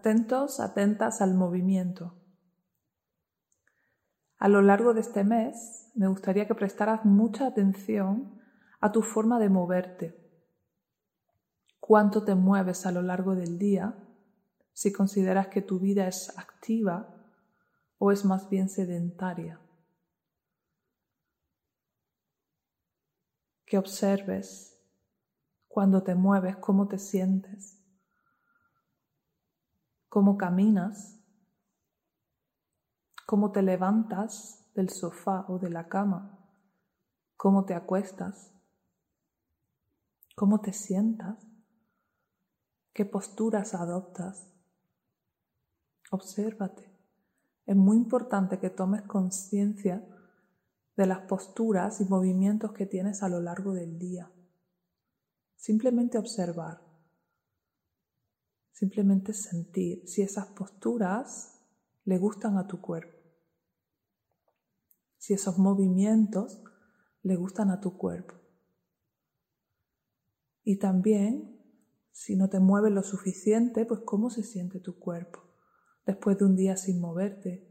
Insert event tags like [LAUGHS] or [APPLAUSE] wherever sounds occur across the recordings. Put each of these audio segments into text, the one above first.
atentos, atentas al movimiento. A lo largo de este mes me gustaría que prestaras mucha atención a tu forma de moverte. Cuánto te mueves a lo largo del día, si consideras que tu vida es activa o es más bien sedentaria. Que observes cuando te mueves, cómo te sientes, cómo caminas, cómo te levantas del sofá o de la cama, cómo te acuestas, cómo te sientas, qué posturas adoptas. Obsérvate. Es muy importante que tomes conciencia de las posturas y movimientos que tienes a lo largo del día. Simplemente observar, simplemente sentir si esas posturas le gustan a tu cuerpo, si esos movimientos le gustan a tu cuerpo. Y también, si no te mueves lo suficiente, pues cómo se siente tu cuerpo después de un día sin moverte,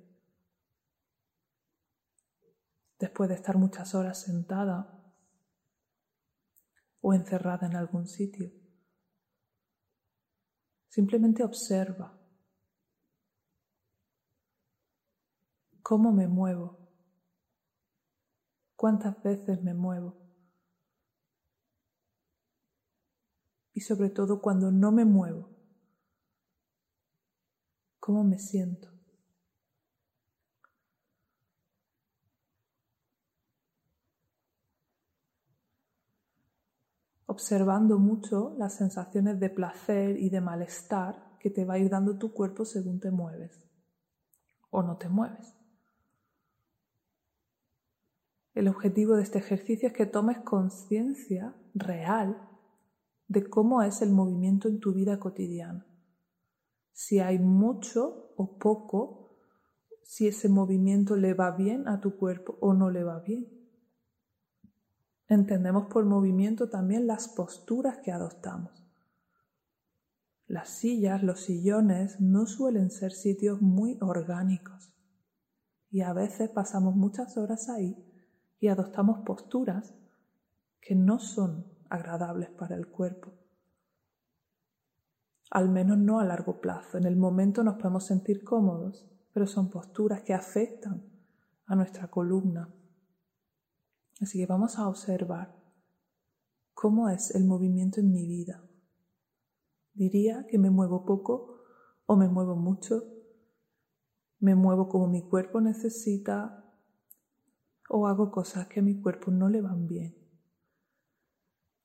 después de estar muchas horas sentada o encerrada en algún sitio. Simplemente observa cómo me muevo, cuántas veces me muevo y sobre todo cuando no me muevo, cómo me siento. Observando mucho las sensaciones de placer y de malestar que te va ayudando tu cuerpo según te mueves o no te mueves. El objetivo de este ejercicio es que tomes conciencia real de cómo es el movimiento en tu vida cotidiana. Si hay mucho o poco, si ese movimiento le va bien a tu cuerpo o no le va bien. Entendemos por movimiento también las posturas que adoptamos. Las sillas, los sillones no suelen ser sitios muy orgánicos y a veces pasamos muchas horas ahí y adoptamos posturas que no son agradables para el cuerpo. Al menos no a largo plazo. En el momento nos podemos sentir cómodos, pero son posturas que afectan a nuestra columna, Así que vamos a observar cómo es el movimiento en mi vida. Diría que me muevo poco o me muevo mucho, me muevo como mi cuerpo necesita o hago cosas que a mi cuerpo no le van bien.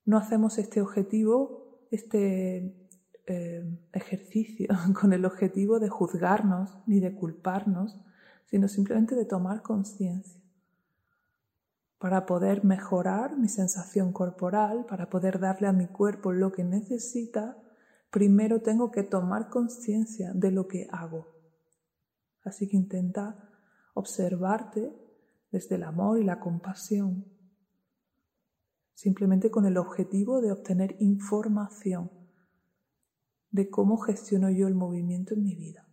No hacemos este objetivo, este eh, ejercicio [LAUGHS] con el objetivo de juzgarnos ni de culparnos, sino simplemente de tomar conciencia para poder mejorar mi sensación corporal, para poder darle a mi cuerpo lo que necesita, primero tengo que tomar conciencia de lo que hago. Así que intenta observarte desde el amor y la compasión, simplemente con el objetivo de obtener información de cómo gestiono yo el movimiento en mi vida.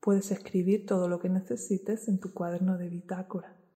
Puedes escribir todo lo que necesites en tu cuaderno de bitácora.